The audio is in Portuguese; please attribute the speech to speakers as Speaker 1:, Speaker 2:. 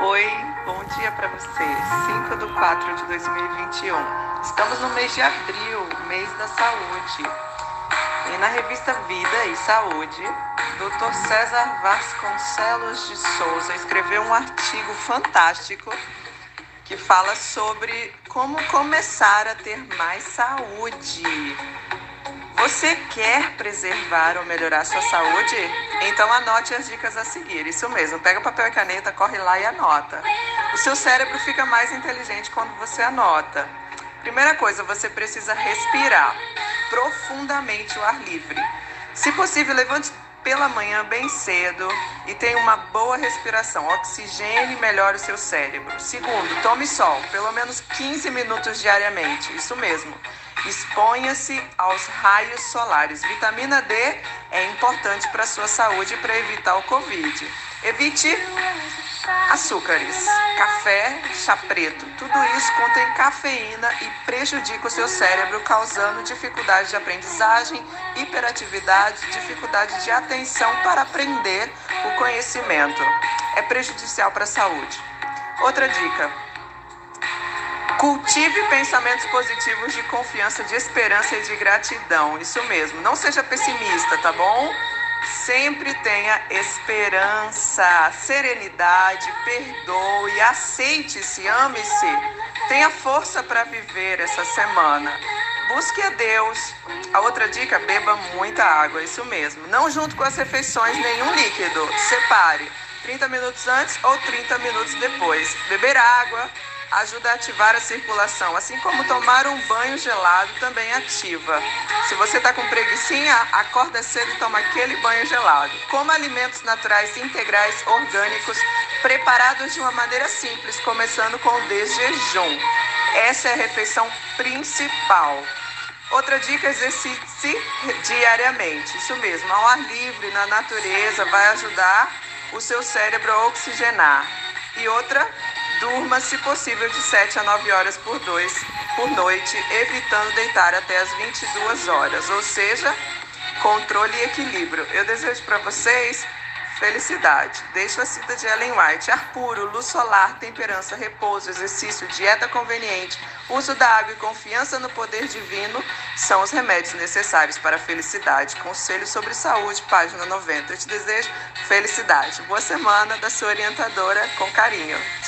Speaker 1: Oi, bom dia para você. 5 de 4 de 2021. Estamos no mês de abril, mês da saúde. E na revista Vida e Saúde, Dr. César Vasconcelos de Souza escreveu um artigo fantástico que fala sobre como começar a ter mais saúde. Você quer preservar ou melhorar sua saúde? Então anote as dicas a seguir. Isso mesmo, pega papel e caneta, corre lá e anota. O seu cérebro fica mais inteligente quando você anota. Primeira coisa, você precisa respirar profundamente o ar livre. Se possível, levante pela manhã bem cedo e tenha uma boa respiração. Oxigene melhora o seu cérebro. Segundo, tome sol, pelo menos 15 minutos diariamente. Isso mesmo. Exponha-se aos raios solares. Vitamina D é importante para a sua saúde e para evitar o Covid. Evite açúcares, café, chá preto. Tudo isso contém cafeína e prejudica o seu cérebro, causando dificuldade de aprendizagem, hiperatividade, dificuldade de atenção para aprender o conhecimento. É prejudicial para a saúde. Outra dica: Cultive pensamentos positivos de confiança, de esperança e de gratidão. Isso mesmo. Não seja pessimista, tá bom? Sempre tenha esperança, serenidade, perdoe, aceite-se, ame-se. Tenha força para viver essa semana. Busque a Deus. A outra dica, beba muita água, isso mesmo. Não junto com as refeições nenhum líquido. Separe 30 minutos antes ou 30 minutos depois. Beber água, ajuda a ativar a circulação, assim como tomar um banho gelado também ativa. Se você está com preguiçinha, acorda cedo e toma aquele banho gelado. Coma alimentos naturais integrais orgânicos preparados de uma maneira simples, começando com o desjejum. Essa é a refeição principal. Outra dica, exercite-se diariamente. Isso mesmo, ao ar livre, na natureza, vai ajudar o seu cérebro a oxigenar. E outra, Durma, se possível, de 7 a 9 horas por, dois, por noite, evitando deitar até as 22 horas, ou seja, controle e equilíbrio. Eu desejo para vocês felicidade. Deixo a cita de Ellen White. Ar puro, luz solar, temperança, repouso, exercício, dieta conveniente, uso da água e confiança no poder divino são os remédios necessários para a felicidade. Conselho sobre saúde, página 90. Eu te desejo felicidade. Boa semana da sua orientadora com carinho. Tchau.